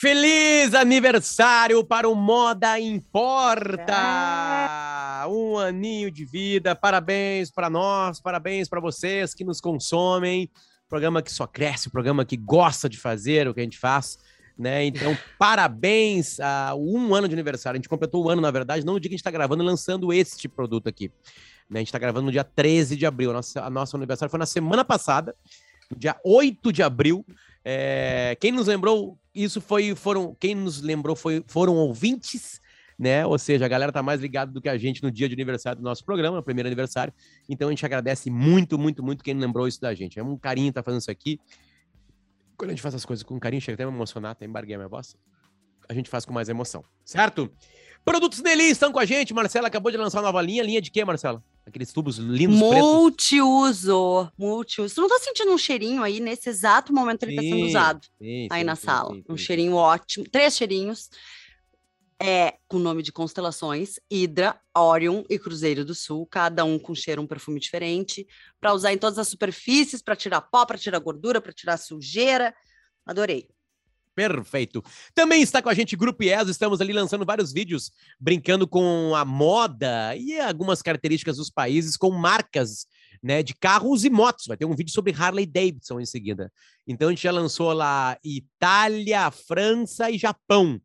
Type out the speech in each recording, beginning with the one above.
Feliz aniversário para o Moda Importa! É. Um aninho de vida, parabéns para nós, parabéns para vocês que nos consomem. Programa que só cresce, programa que gosta de fazer o que a gente faz. Né? Então, parabéns a um ano de aniversário. A gente completou o ano, na verdade, não no dia que a gente está gravando, lançando este produto aqui. Né? A gente está gravando no dia 13 de abril. A nossa, a nosso aniversário foi na semana passada, dia 8 de abril. É, quem nos lembrou, isso foi, foram, quem nos lembrou foi, foram ouvintes, né? Ou seja, a galera tá mais ligada do que a gente no dia de aniversário do nosso programa, primeiro aniversário. Então a gente agradece muito, muito, muito quem lembrou isso da gente. É um carinho tá fazendo isso aqui. Quando a gente faz as coisas com carinho, chega até a me emocionar, até embarguei a minha voz. A gente faz com mais emoção, certo? Produtos Nelly estão com a gente. Marcela acabou de lançar uma nova linha. Linha de quê, Marcela? Aqueles tubos lindos Multiuso. Pretos. Multiuso. Você não tá sentindo um cheirinho aí? Nesse exato momento ele sim, tá sendo usado sim, aí sim, na sala. um cheirinho ótimo. Três cheirinhos. É com nome de constelações, Hidra, Orion e Cruzeiro do Sul, cada um com cheiro, um perfume diferente, para usar em todas as superfícies, para tirar pó, para tirar gordura, para tirar sujeira. Adorei. Perfeito. Também está com a gente Grupo IES, estamos ali lançando vários vídeos brincando com a moda e algumas características dos países com marcas né, de carros e motos. Vai ter um vídeo sobre Harley Davidson em seguida. Então a gente já lançou lá Itália, França e Japão.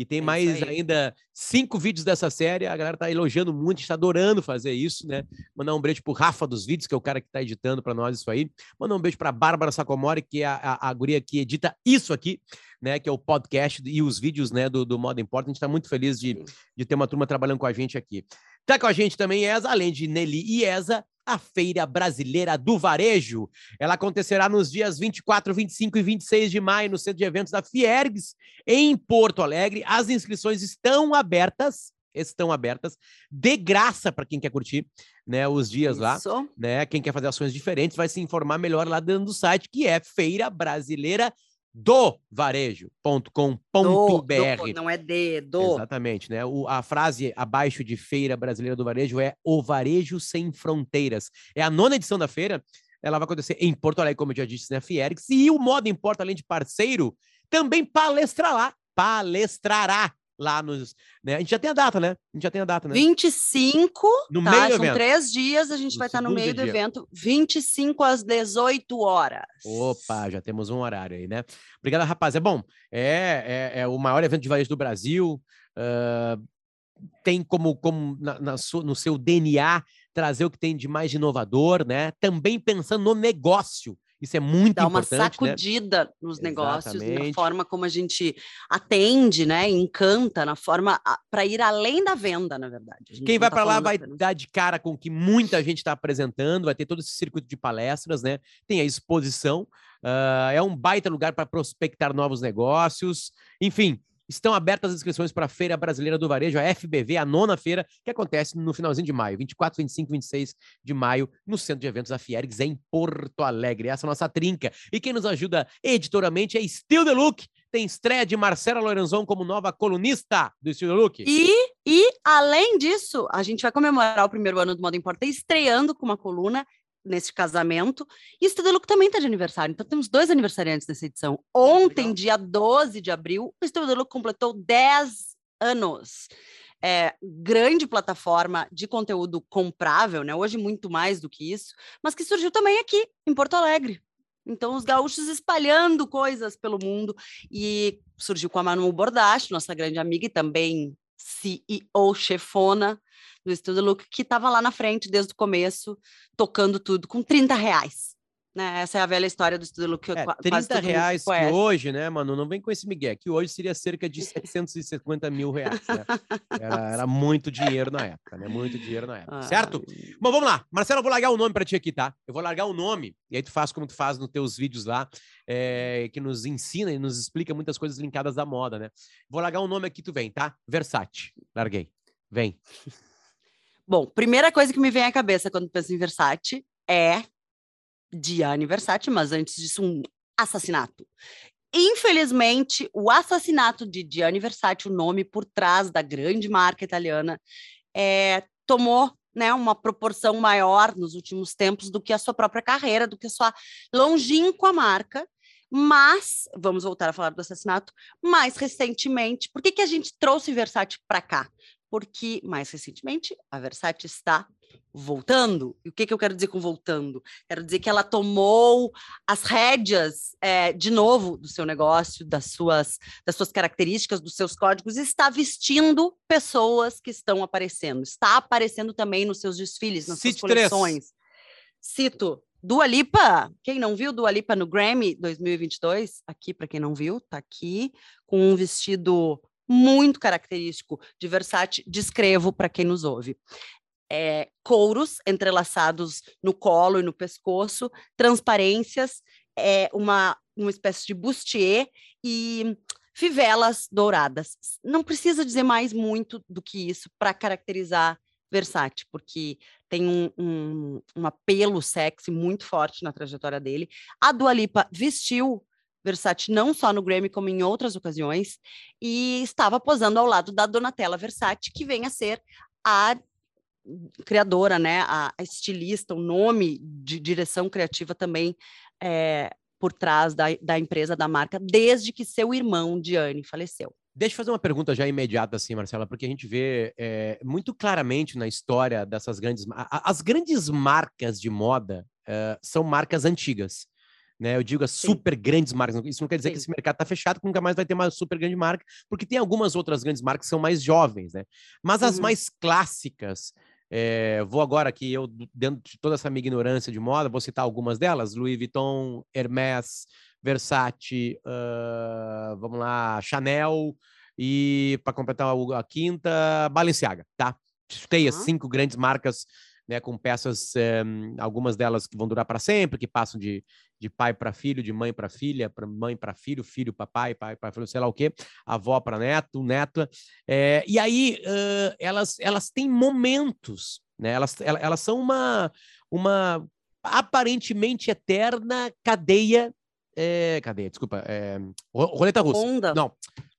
E tem é mais ainda cinco vídeos dessa série. A galera tá elogiando muito, está adorando fazer isso, né? Mandar um beijo pro Rafa dos vídeos, que é o cara que tá editando para nós isso aí. Mandar um beijo pra Bárbara Sacomori, que é a, a, a guria que edita isso aqui, né? Que é o podcast e os vídeos, né? Do, do Modo Import. A gente tá muito feliz de, de ter uma turma trabalhando com a gente aqui. Tá com a gente também Esa, além de Nelly e Esa, a Feira Brasileira do Varejo. Ela acontecerá nos dias 24, 25 e 26 de maio no Centro de Eventos da Fiergs, em Porto Alegre. As inscrições estão abertas, estão abertas, de graça para quem quer curtir, né, os dias Isso. lá, né? Quem quer fazer ações diferentes vai se informar melhor lá dentro do site, que é Feira Brasileira do varejo.com.br. Não é de, do. Exatamente, né? O, a frase abaixo de Feira Brasileira do Varejo é O Varejo Sem Fronteiras. É a nona edição da feira. Ela vai acontecer em Porto Alegre, como eu já disse, na Fiergs. E o Modo Importa, além de parceiro, também palestrará, palestrará lá nos. Né? A gente já tem a data, né? A gente já tem a data, né? 25. No tá, meio do são evento. três dias, a gente no vai estar no meio do dia. evento. 25 às 18 horas. Opa, já temos um horário aí, né? Obrigado, rapaz. É bom. É, é, é o maior evento de varejo do Brasil. Uh, tem como, como na, na, no seu DNA trazer o que tem de mais inovador, né? Também pensando no negócio. Isso é muito Dá importante. Dá uma sacudida né? nos negócios, Exatamente. na forma como a gente atende, né? Encanta, na forma para ir além da venda, na verdade. Quem vai tá para lá vai apenas. dar de cara com o que muita gente está apresentando, vai ter todo esse circuito de palestras, né? Tem a exposição, uh, é um baita lugar para prospectar novos negócios, enfim. Estão abertas as inscrições para a Feira Brasileira do Varejo, a FBV, a nona feira, que acontece no finalzinho de maio, 24, 25, 26 de maio, no Centro de Eventos da Fiergs, em Porto Alegre. Essa é a nossa trinca. E quem nos ajuda editorialmente é Still The Look. Tem estreia de Marcela Lorenzon como nova colunista do Still The Look. E, e, além disso, a gente vai comemorar o primeiro ano do Modo Importa estreando com uma coluna nesse casamento. E o Estrela também está de aniversário, então temos dois aniversariantes nessa edição. Ontem, Legal. dia 12 de abril, o Estrela completou 10 anos. É, grande plataforma de conteúdo comprável, né? Hoje muito mais do que isso, mas que surgiu também aqui em Porto Alegre. Então, os gaúchos espalhando coisas pelo mundo e surgiu com a Manu Bordache, nossa grande amiga e também CEO chefona do Estúdio Look, que estava lá na frente desde o começo, tocando tudo, com 30 reais. Né? Essa é a velha história do Estúdio Look. É, 30 reais que hoje, né, mano? Não vem com esse migué, que hoje seria cerca de 750 mil reais. Né? Era, era, muito dinheiro na época, né? Muito dinheiro na época, certo? Bom, vamos lá. Marcelo, eu vou largar o um nome para ti aqui, tá? Eu vou largar o um nome, e aí tu faz como tu faz nos teus vídeos lá, é, que nos ensina e nos explica muitas coisas linkadas da moda, né? Vou largar o um nome aqui, tu vem, tá? Versace. Larguei. Vem. Bom, primeira coisa que me vem à cabeça quando penso em Versace é Gianni Versace, mas antes disso, um assassinato. Infelizmente, o assassinato de Gianni Versace, o nome por trás da grande marca italiana, é, tomou né, uma proporção maior nos últimos tempos do que a sua própria carreira, do que a sua longínqua marca. Mas, vamos voltar a falar do assassinato, mais recentemente, por que, que a gente trouxe Versace para cá? Porque, mais recentemente, a Versace está voltando. E o que, que eu quero dizer com voltando? Quero dizer que ela tomou as rédeas é, de novo do seu negócio, das suas, das suas características, dos seus códigos, e está vestindo pessoas que estão aparecendo. Está aparecendo também nos seus desfiles, nas Cite suas coleções. 3. Cito Dua Lipa, quem não viu Dua Lipa no Grammy 2022, aqui para quem não viu, tá aqui com um vestido muito característico de Versace, descrevo para quem nos ouve. É, couros entrelaçados no colo e no pescoço, transparências, é, uma, uma espécie de bustier e fivelas douradas. Não precisa dizer mais muito do que isso para caracterizar Versace, porque tem um, um, um, apelo sexy muito forte na trajetória dele. A Dua Lipa vestiu Versace não só no Grammy, como em outras ocasiões, e estava posando ao lado da Donatella Versace, que vem a ser a criadora, né, a, a estilista, o nome de direção criativa também é, por trás da, da empresa, da marca, desde que seu irmão, Diane, faleceu. Deixa eu fazer uma pergunta já imediata, assim, Marcela, porque a gente vê é, muito claramente na história dessas grandes. As grandes marcas de moda é, são marcas antigas. Né, eu digo as Sim. super grandes marcas. Isso não quer dizer Sim. que esse mercado está fechado, que nunca mais vai ter uma super grande marca, porque tem algumas outras grandes marcas que são mais jovens, né? Mas as uhum. mais clássicas, é, vou agora aqui, eu, dentro de toda essa minha ignorância de moda, vou citar algumas delas: Louis Vuitton, Hermès, Versace, uh, vamos lá, Chanel e para completar a quinta, Balenciaga, tá? Tem as cinco grandes marcas, né, com peças, eh, algumas delas que vão durar para sempre, que passam de, de pai para filho, de mãe para filha, para mãe para filho, filho para pai, pai para filho, sei lá o quê, avó para neto, neta. É, e aí uh, elas, elas têm momentos, né? Elas, elas, são uma, uma aparentemente eterna cadeia é, cadê? Desculpa. É, roleta russa. Onda. Não.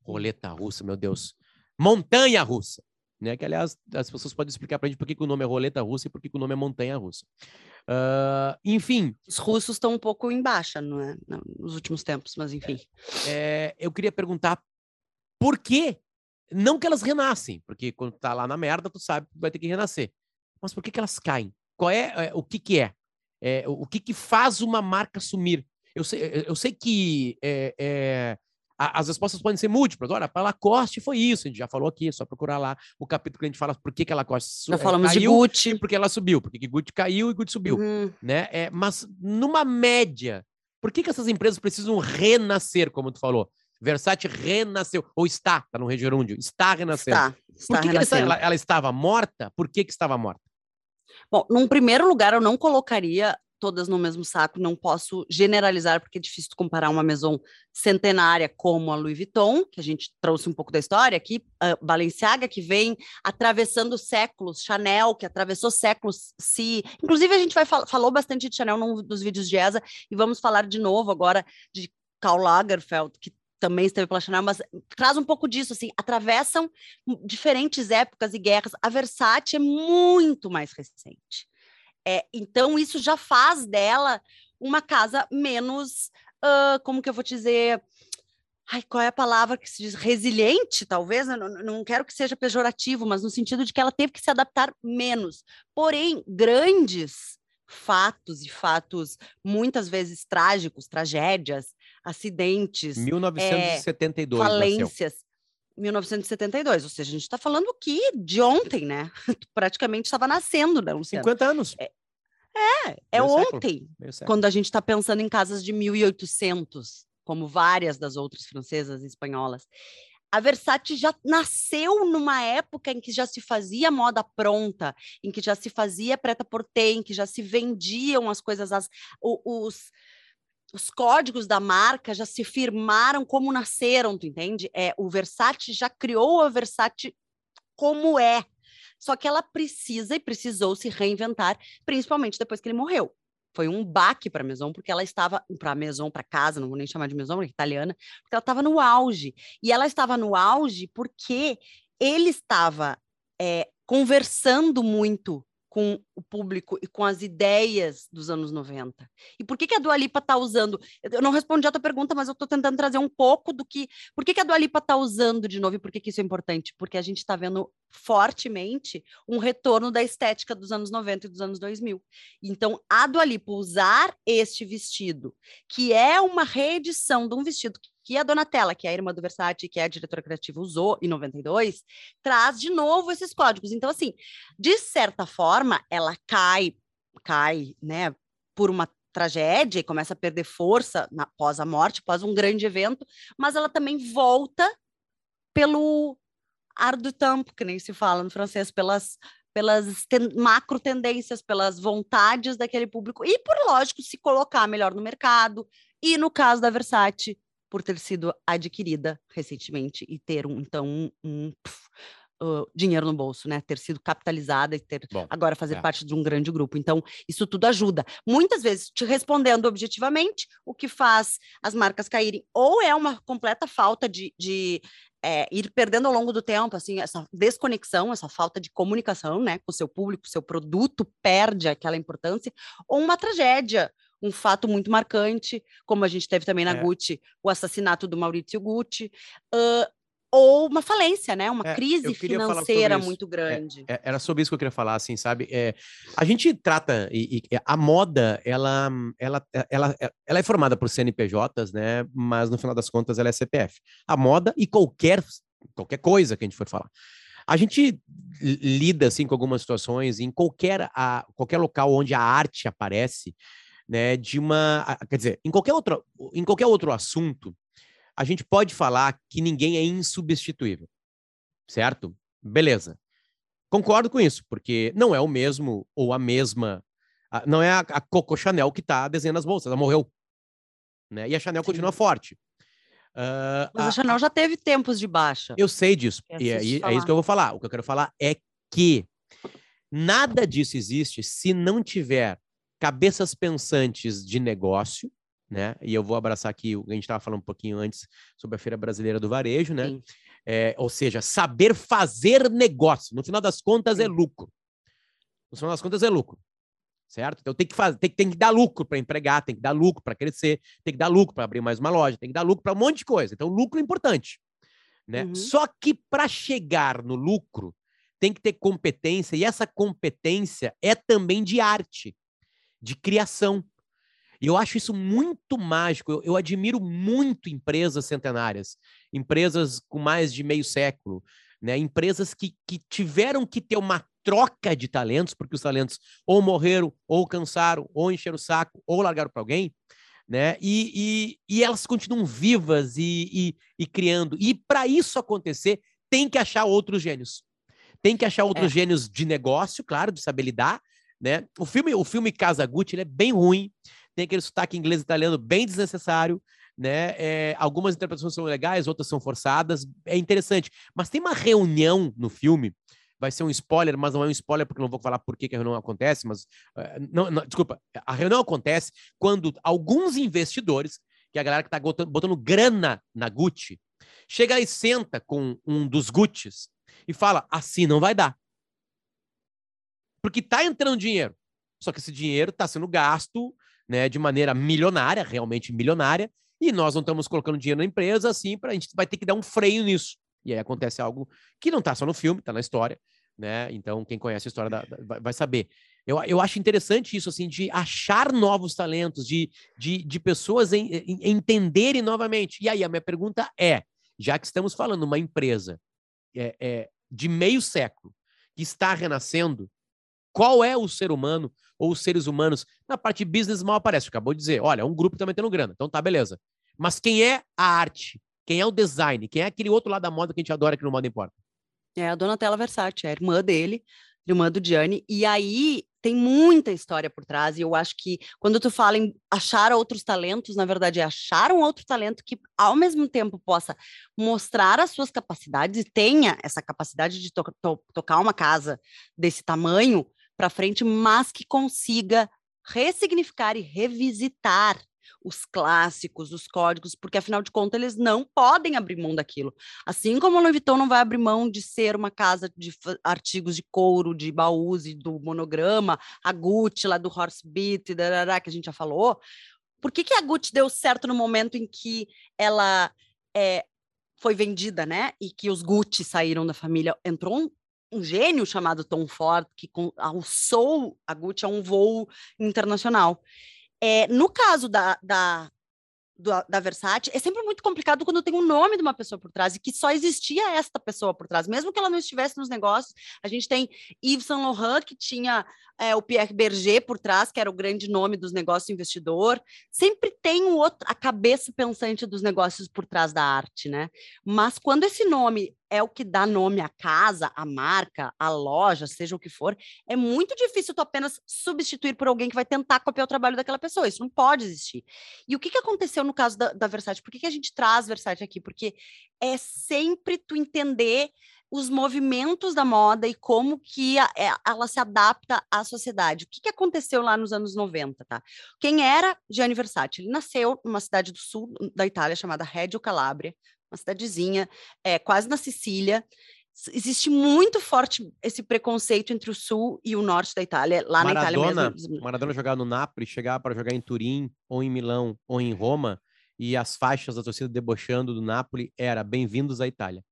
Roleta russa, meu Deus. Montanha russa. Né? Que, aliás, as pessoas podem explicar para a gente por que, que, o nome é roleta russa e por que, que o nome é montanha russa. Uh, enfim. Os russos estão um pouco em baixa, não é? Nos últimos tempos, mas enfim. É, eu queria perguntar por que não que elas renascem, porque quando tá lá na merda, tu sabe que vai ter que renascer. Mas por que, que elas caem? Qual é, é o que que é? é o que que faz uma marca sumir? Eu sei, eu sei que é, é, as respostas podem ser múltiplas. Olha, para Lacoste foi isso, a gente já falou aqui, é só procurar lá o capítulo que a gente fala por que, que a Lacoste já falamos caiu, de Gucci. porque ela subiu, porque Gucci caiu e Gucci subiu. Uhum. Né? É, mas numa média, por que, que essas empresas precisam renascer, como tu falou? Versace renasceu, ou está, está no gerúndio, está renascendo. Está, está por que, que ela, ela, estava morta? Por que, que estava morta? Bom, num primeiro lugar, eu não colocaria todas no mesmo saco, não posso generalizar, porque é difícil comparar uma maison centenária como a Louis Vuitton, que a gente trouxe um pouco da história aqui, a Balenciaga, que vem atravessando séculos, Chanel, que atravessou séculos, se... Inclusive, a gente vai fal falou bastante de Chanel num dos vídeos de ESA, e vamos falar de novo agora de Karl Lagerfeld, que também esteve pela Chanel, mas traz um pouco disso, assim, atravessam diferentes épocas e guerras. A Versace é muito mais recente. É, então, isso já faz dela uma casa menos, uh, como que eu vou dizer? Ai, qual é a palavra que se diz? Resiliente, talvez? Eu não, não quero que seja pejorativo, mas no sentido de que ela teve que se adaptar menos. Porém, grandes fatos e fatos muitas vezes trágicos, tragédias, acidentes, 1972 é, falências. Nasceu. 1972, ou seja, a gente está falando aqui de ontem, né? praticamente estava nascendo, né, Luciano? 50 anos. É, é, é ontem, quando a gente está pensando em casas de 1800, como várias das outras francesas e espanholas. A Versace já nasceu numa época em que já se fazia moda pronta, em que já se fazia preta-porter, em que já se vendiam as coisas, as, os, os códigos da marca já se firmaram como nasceram, tu entende? É, o Versace já criou a Versace como é. Só que ela precisa e precisou se reinventar, principalmente depois que ele morreu. Foi um baque para a Maison, porque ela estava para a Maison, para casa, não vou nem chamar de Maison, é italiana, porque ela estava no auge. E ela estava no auge porque ele estava é, conversando muito com o público e com as ideias dos anos 90. E por que, que a Dua Lipa está usando? Eu não respondi a tua pergunta, mas eu estou tentando trazer um pouco do que. Por que, que a Dua Lipa está usando de novo e por que, que isso é importante? Porque a gente está vendo fortemente um retorno da estética dos anos 90 e dos anos 2000. Então, a Dua Lipa usar este vestido, que é uma reedição de um vestido que a Donatella, que é a irmã do Versace, que é a diretora criativa, usou em 92, traz de novo esses códigos. Então, assim, de certa forma, ela cai, cai, né, por uma tragédia e começa a perder força na, após a morte, após um grande evento, mas ela também volta pelo ar do tempo, que nem se fala no francês, pelas pelas ten macro tendências, pelas vontades daquele público e por lógico se colocar melhor no mercado. E no caso da Versace, por ter sido adquirida recentemente e ter um, então um, um uh, dinheiro no bolso, né? Ter sido capitalizada e ter Bom, agora fazer é. parte de um grande grupo. Então, isso tudo ajuda. Muitas vezes, te respondendo objetivamente, o que faz as marcas caírem ou é uma completa falta de, de é, ir perdendo ao longo do tempo, assim, essa desconexão, essa falta de comunicação, né, com o seu público, seu produto perde aquela importância, ou uma tragédia, um fato muito marcante, como a gente teve também na é. Gucci, o assassinato do Maurício Gucci, uh, ou uma falência, né? Uma é, crise financeira muito é, grande. É, era sobre isso que eu queria falar, assim, sabe? É, a gente trata e, e, a moda, ela, ela, ela, ela é formada por CNPJs, né? Mas no final das contas ela é CPF. A moda e qualquer qualquer coisa que a gente for falar. A gente lida assim com algumas situações em qualquer a, qualquer local onde a arte aparece, né, de uma, quer dizer, em qualquer outro, em qualquer outro assunto, a gente pode falar que ninguém é insubstituível, certo? Beleza. Concordo com isso, porque não é o mesmo ou a mesma, não é a, a Coco Chanel que está desenhando as bolsas, ela morreu, né? E a Chanel Sim. continua forte. Uh, Mas a, a, Chanel já teve tempos de baixa. Eu sei disso, e é, é, isso que eu vou falar. O que eu quero falar é que nada disso existe se não tiver cabeças pensantes de negócio, né? E eu vou abraçar aqui o que a gente estava falando um pouquinho antes sobre a Feira Brasileira do Varejo, né? É, ou seja, saber fazer negócio. No final das contas, é Sim. é lucro. No final das contas, é lucro. Certo? Então tem que fazer, tem, tem que dar lucro para empregar, tem que dar lucro para crescer, tem que dar lucro para abrir mais uma loja, tem que dar lucro para um monte de coisa. Então, lucro é importante. Né? Uhum. Só que para chegar no lucro, tem que ter competência, e essa competência é também de arte de criação. E eu acho isso muito mágico. Eu, eu, admiro muito empresas centenárias, empresas com mais de meio século, né? empresas que, que tiveram que ter uma troca de talentos, porque os talentos ou morreram, ou cansaram, ou encheram o saco, ou largaram para alguém. Né? E, e, e, elas continuam vivas e, e, criando. E para isso acontecer, tem que achar outros gênios. Tem que achar outros é. gênios de negócio, claro, de saber lidar, né? O filme, o filme Casa Gucci, ele é bem ruim, tem aquele sotaque inglês e italiano bem desnecessário, né? É, algumas interpretações são legais, outras são forçadas, é interessante. Mas tem uma reunião no filme, vai ser um spoiler, mas não é um spoiler porque não vou falar por que, que a reunião acontece, mas uh, não, não, desculpa, a reunião acontece quando alguns investidores, que é a galera que está botando, botando grana na Gucci, chega e senta com um dos Gucci's e fala: assim não vai dar. Porque está entrando dinheiro. Só que esse dinheiro está sendo gasto né, de maneira milionária, realmente milionária, e nós não estamos colocando dinheiro na empresa, assim, para a gente vai ter que dar um freio nisso. E aí acontece algo que não está só no filme, está na história, né? Então, quem conhece a história da, da, vai saber. Eu, eu acho interessante isso, assim, de achar novos talentos, de, de, de pessoas em, em, entenderem novamente. E aí, a minha pergunta é: já que estamos falando uma empresa é, é, de meio século que está renascendo, qual é o ser humano ou os seres humanos? Na parte business mal aparece, acabou de dizer, olha, um grupo tá metendo grana, então tá, beleza. Mas quem é a arte? Quem é o design? Quem é aquele outro lado da moda que a gente adora aqui no Moda Importa? É a Donatella Versace, é a irmã dele, irmã do Gianni, e aí tem muita história por trás, e eu acho que quando tu fala em achar outros talentos, na verdade é achar um outro talento que ao mesmo tempo possa mostrar as suas capacidades e tenha essa capacidade de to to tocar uma casa desse tamanho para frente, mas que consiga ressignificar e revisitar os clássicos, os códigos, porque afinal de contas eles não podem abrir mão daquilo. Assim como a Louis Vuitton não vai abrir mão de ser uma casa de artigos de couro, de baús e do monograma, a Gucci lá do Horsebeat, que a gente já falou. Por que, que a Gucci deu certo no momento em que ela é, foi vendida, né? E que os Gucci saíram da família? Entrou um, um gênio chamado Tom Ford que alçou a Gucci a um voo internacional. É, no caso da, da, da Versace, é sempre muito complicado quando tem um nome de uma pessoa por trás e que só existia esta pessoa por trás, mesmo que ela não estivesse nos negócios. A gente tem Yves Saint Laurent, que tinha é, o Pierre Berger por trás, que era o grande nome dos negócios investidor. Sempre tem outro, a cabeça pensante dos negócios por trás da arte, né? Mas quando esse nome é o que dá nome à casa, à marca, à loja, seja o que for, é muito difícil tu apenas substituir por alguém que vai tentar copiar o trabalho daquela pessoa. Isso não pode existir. E o que, que aconteceu no caso da, da Versace? Por que, que a gente traz Versace aqui? Porque é sempre tu entender os movimentos da moda e como que a, é, ela se adapta à sociedade. O que, que aconteceu lá nos anos 90, tá? Quem era Gianni Versace? Ele nasceu numa cidade do sul da Itália chamada Reggio Calabria, uma cidadezinha, é, quase na Sicília. Existe muito forte esse preconceito entre o sul e o norte da Itália, lá Maradona, na Itália mesmo. Maradona jogava no Napoli, chegava para jogar em Turim, ou em Milão, ou em Roma, e as faixas da torcida debochando do Napoli era bem-vindos à Itália.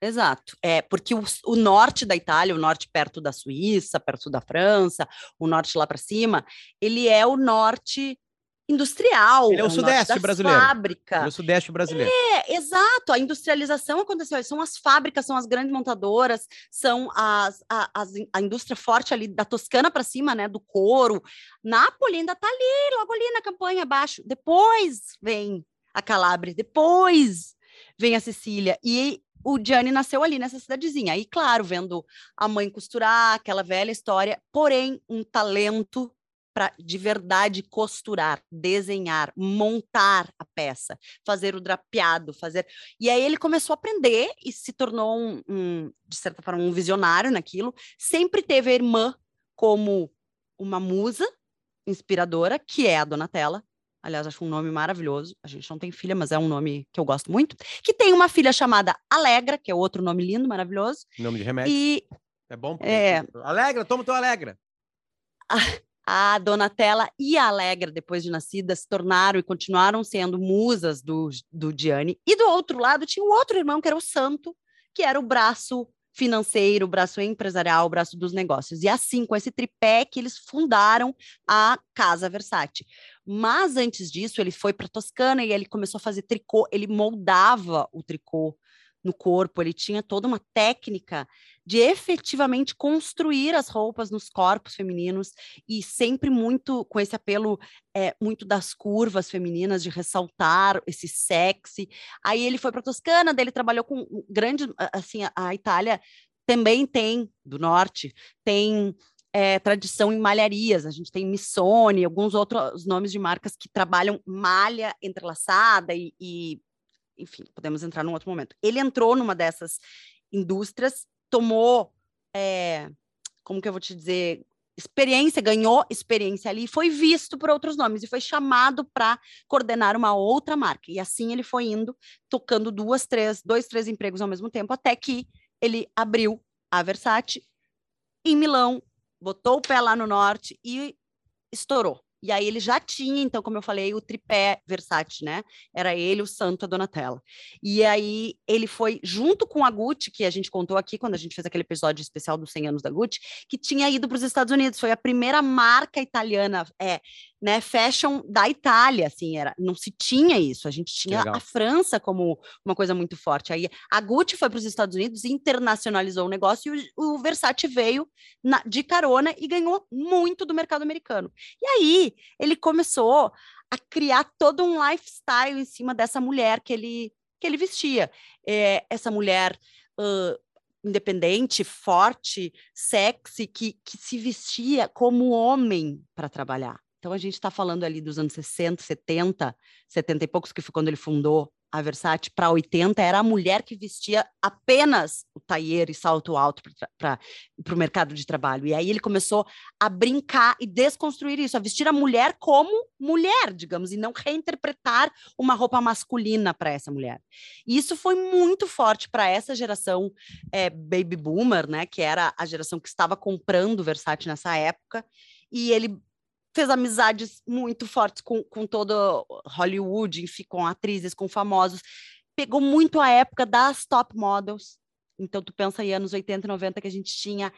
Exato. É, porque o, o, norte da Itália, o norte perto da Suíça, perto da França, o norte lá para cima, ele é o norte industrial. Ele é o, é sudeste brasileiro. Fábrica. É o sudeste brasileiro. É, exato. A industrialização aconteceu. São as fábricas, são as grandes montadoras, são as, a, as, a indústria forte ali da Toscana para cima, né? Do couro. Nápoles ainda está ali, logo ali na campanha abaixo. Depois vem a Calabria, depois vem a Sicília. E o Gianni nasceu ali nessa cidadezinha. Aí, claro, vendo a mãe costurar, aquela velha história, porém, um talento para de verdade costurar, desenhar, montar a peça, fazer o drapeado, fazer. E aí ele começou a aprender e se tornou um, um de certa forma, um visionário naquilo. Sempre teve a irmã como uma musa inspiradora, que é a Donatella, Aliás, acho um nome maravilhoso. A gente não tem filha, mas é um nome que eu gosto muito. Que tem uma filha chamada Alegra, que é outro nome lindo, maravilhoso. Nome de remédio. E é bom. É... Alegra, toma teu Alegra. A, Donatella e a Alegra, depois de nascida, se tornaram e continuaram sendo musas do, do Gianni. E do outro lado tinha o outro irmão, que era o Santo, que era o braço financeiro, o braço empresarial, o braço dos negócios. E assim, com esse tripé que eles fundaram a Casa Versace. Mas antes disso, ele foi para Toscana e ele começou a fazer tricô, ele moldava o tricô no corpo, ele tinha toda uma técnica de efetivamente construir as roupas nos corpos femininos e sempre muito com esse apelo é, muito das curvas femininas, de ressaltar esse sexy. Aí ele foi para Toscana, daí ele trabalhou com grande, assim, a, a Itália também tem, do norte, tem é, tradição em malharias. A gente tem Missone, alguns outros nomes de marcas que trabalham malha entrelaçada e, e, enfim, podemos entrar num outro momento. Ele entrou numa dessas indústrias tomou, é, como que eu vou te dizer, experiência, ganhou experiência ali, foi visto por outros nomes e foi chamado para coordenar uma outra marca. E assim ele foi indo, tocando duas, três, dois, três empregos ao mesmo tempo, até que ele abriu a Versace em Milão, botou o pé lá no norte e estourou. E aí ele já tinha, então, como eu falei, o tripé Versace, né? Era ele, o Santo, a Donatella. E aí ele foi, junto com a Gucci, que a gente contou aqui quando a gente fez aquele episódio especial dos 100 anos da Gucci, que tinha ido para os Estados Unidos. Foi a primeira marca italiana, é, né, fashion da Itália, assim, era, não se tinha isso. A gente tinha a França como uma coisa muito forte. Aí a Gucci foi para os Estados Unidos, internacionalizou o negócio e o, o Versace veio na, de carona e ganhou muito do mercado americano. E aí ele começou a criar todo um lifestyle em cima dessa mulher que ele que ele vestia. É, essa mulher uh, independente, forte, sexy, que, que se vestia como homem para trabalhar. Então a gente está falando ali dos anos 60, 70, 70 e poucos, que foi quando ele fundou a Versace para 80 era a mulher que vestia apenas o tailleur e salto alto para o mercado de trabalho. E aí ele começou a brincar e desconstruir isso, a vestir a mulher como mulher, digamos, e não reinterpretar uma roupa masculina para essa mulher. E isso foi muito forte para essa geração é, baby boomer, né, que era a geração que estava comprando Versace nessa época. E ele fez amizades muito fortes com, com todo Hollywood, enfim, com atrizes, com famosos. Pegou muito a época das top models. Então, tu pensa em anos 80 e 90 que a gente tinha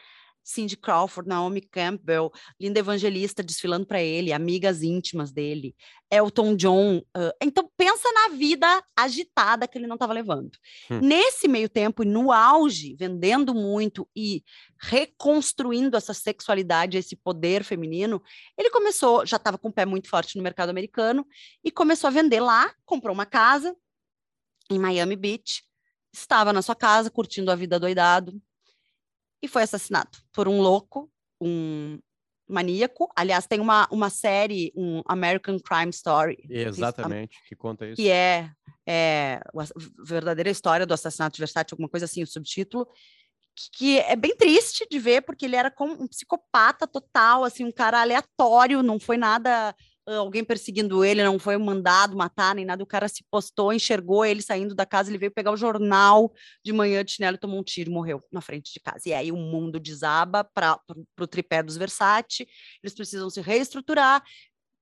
Cindy Crawford, Naomi Campbell, Linda Evangelista desfilando para ele, amigas íntimas dele, Elton John. Uh, então, pensa na vida agitada que ele não estava levando. Hum. Nesse meio tempo, e no auge, vendendo muito e reconstruindo essa sexualidade, esse poder feminino, ele começou, já estava com o pé muito forte no mercado americano, e começou a vender lá, comprou uma casa em Miami Beach, estava na sua casa curtindo a vida doidado, e foi assassinado por um louco, um maníaco. Aliás, tem uma, uma série, um American Crime Story. Exatamente, que, que conta isso. Que é, é a verdadeira história do assassinato de Versace, alguma coisa assim, o subtítulo. Que, que é bem triste de ver, porque ele era como um psicopata total, assim, um cara aleatório, não foi nada alguém perseguindo ele, não foi mandado matar nem nada, o cara se postou, enxergou ele saindo da casa, ele veio pegar o jornal de manhã de chinelo, tomou um tiro, morreu na frente de casa. E aí o mundo desaba para o tripé dos Versace, eles precisam se reestruturar,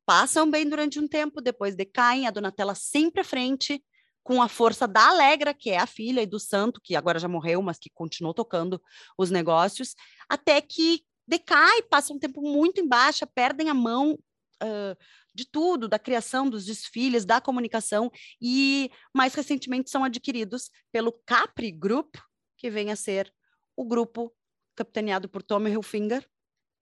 passam bem durante um tempo, depois decaem, a Donatella sempre à frente, com a força da Alegra, que é a filha, e do Santo, que agora já morreu, mas que continuou tocando os negócios, até que decai, passa um tempo muito em baixa, perdem a mão, uh, de tudo, da criação, dos desfiles, da comunicação, e mais recentemente são adquiridos pelo Capri Group, que vem a ser o grupo capitaneado por Tommy Hilfiger,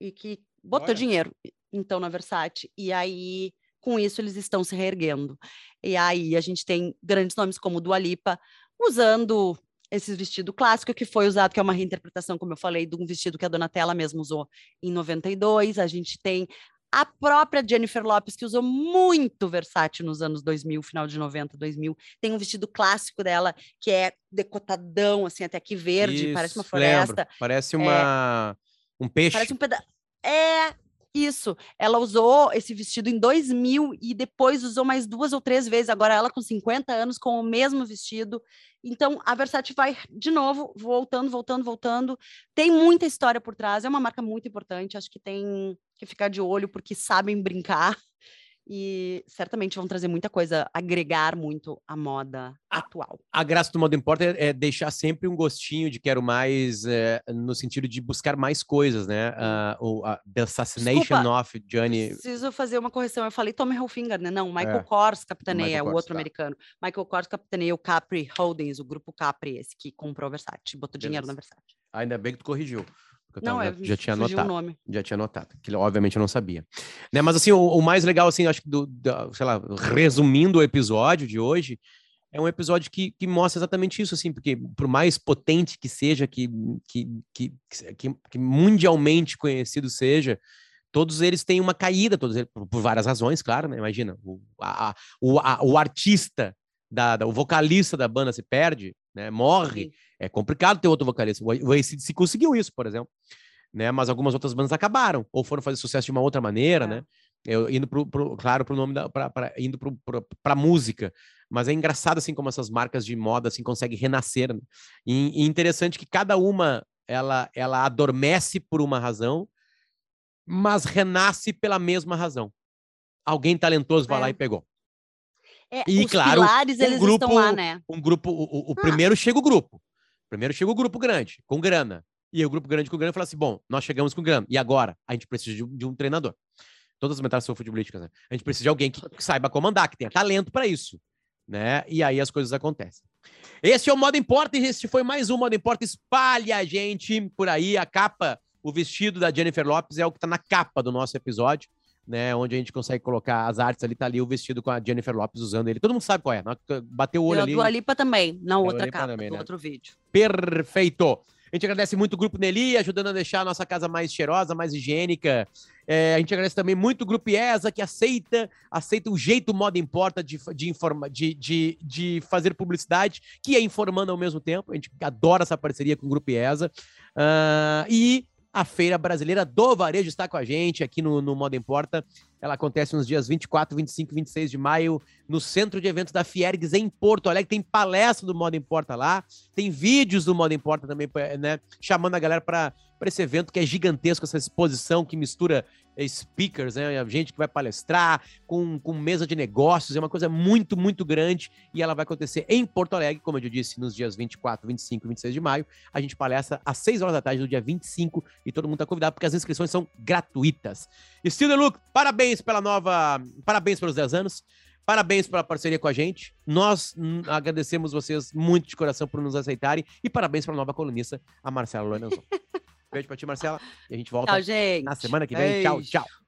e que botou Olha. dinheiro, então, na Versace, e aí, com isso, eles estão se reerguendo. E aí, a gente tem grandes nomes como Dua Lipa, usando esse vestido clássico que foi usado, que é uma reinterpretação, como eu falei, de um vestido que a Donatella mesmo usou em 92. A gente tem a própria Jennifer Lopes, que usou muito Versace nos anos 2000, final de 90, 2000, tem um vestido clássico dela que é decotadão, assim, até aqui verde, Isso, parece uma floresta. Lembro. Parece uma... É, um peixe. Parece um pedaço... É, isso. Ela usou esse vestido em 2000 e depois usou mais duas ou três vezes. Agora ela com 50 anos com o mesmo vestido. Então a Versace vai de novo voltando, voltando, voltando. Tem muita história por trás. É uma marca muito importante. Acho que tem que ficar de olho porque sabem brincar e certamente vão trazer muita coisa, agregar muito à moda a, atual. A graça do Moda Importa é, é, deixar sempre um gostinho de quero mais, é, no sentido de buscar mais coisas, né? Uh, uh, The Assassination Desculpa, of Johnny. Preciso fazer uma correção. Eu falei Tommy Hilfiger, né? Não, Michael é. Kors capitaneia, o outro tá. americano. Michael Kors capitaneia o Capri Holdings, o grupo Capri, esse que comprou a Versace, botou Beleza. dinheiro na Versace. Ainda bem que tu corrigiu. Eu não, tava, é, já tinha anotado. nome. Já tinha anotado, que obviamente eu não sabia. Né, mas assim, o, o, mais legal, assim, acho que, do, do, sei lá, resumindo o episódio de hoje, é um episódio que, que mostra exatamente isso, assim, porque por mais potente que seja, que, que, que, que, que mundialmente conhecido seja, todos eles têm uma caída, todos eles, por, por várias razões, claro, né? Imagina, o, a, o, a, o artista, da, da, o vocalista da banda se perde, né? Morre. Sim. É complicado ter outro vocalista. O ACDC conseguiu isso, por exemplo. Né? Mas algumas outras bandas acabaram, ou foram fazer sucesso de uma outra maneira, é. né? Eu, indo pro, pro, claro, pro nome da, pra, pra, indo pro, pro, pra música. Mas é engraçado, assim, como essas marcas de moda, assim, conseguem renascer. Né? E, e interessante que cada uma, ela, ela adormece por uma razão, mas renasce pela mesma razão. Alguém talentoso vai é. lá e pegou. É, e, claro, pilares, um grupo, lá, né? Um grupo, o, o ah. primeiro chega o grupo. Primeiro chega o grupo grande, com grana. E o grupo grande com grana fala assim: bom, nós chegamos com grana. E agora? A gente precisa de, de um treinador. Todas as metáforas são futebolísticas, né? A gente precisa de alguém que, saiba comandar, que tenha talento para isso. Né? E aí as coisas acontecem. Esse é o Modo Importa, e este foi mais um Modo Importa. Espalha a gente por aí. A capa, o vestido da Jennifer Lopes é o que está na capa do nosso episódio né? Onde a gente consegue colocar as artes ali, tá ali o vestido com a Jennifer Lopes usando ele. Todo mundo sabe qual é. Bateu o olho e ali. Do Alipa também, na outra capa, também, no né? outro vídeo. Perfeito. A gente agradece muito o Grupo Nelly, ajudando a deixar a nossa casa mais cheirosa, mais higiênica É, a gente agradece também muito o Grupo IESA, que aceita, aceita o jeito Moda Importa de, de, informa, de, de, de fazer publicidade, que é informando ao mesmo tempo. A gente adora essa parceria com o Grupo IESA. Uh, e a Feira Brasileira do Varejo está com a gente aqui no, no Moda Importa. Ela acontece nos dias 24, 25 e 26 de maio no Centro de Eventos da Fiergues em Porto Alegre. Tem palestra do Moda Importa lá, tem vídeos do Moda Importa também, né? Chamando a galera para esse evento que é gigantesco, essa exposição que mistura eh, speakers, né? Gente que vai palestrar com, com mesa de negócios, é uma coisa muito, muito grande e ela vai acontecer em Porto Alegre, como eu disse, nos dias 24, 25 e 26 de maio. A gente palestra às 6 horas da tarde do dia 25 e todo mundo está convidado porque as inscrições são gratuitas. Steel Look, parabéns pela nova. Parabéns pelos 10 anos. Parabéns pela parceria com a gente. Nós agradecemos vocês muito de coração por nos aceitarem. E parabéns para a nova colunista, a Marcela Lorenzo. Beijo pra ti, Marcela. E a gente volta Tchau, gente. na semana que vem. Beijo. Tchau, tchau.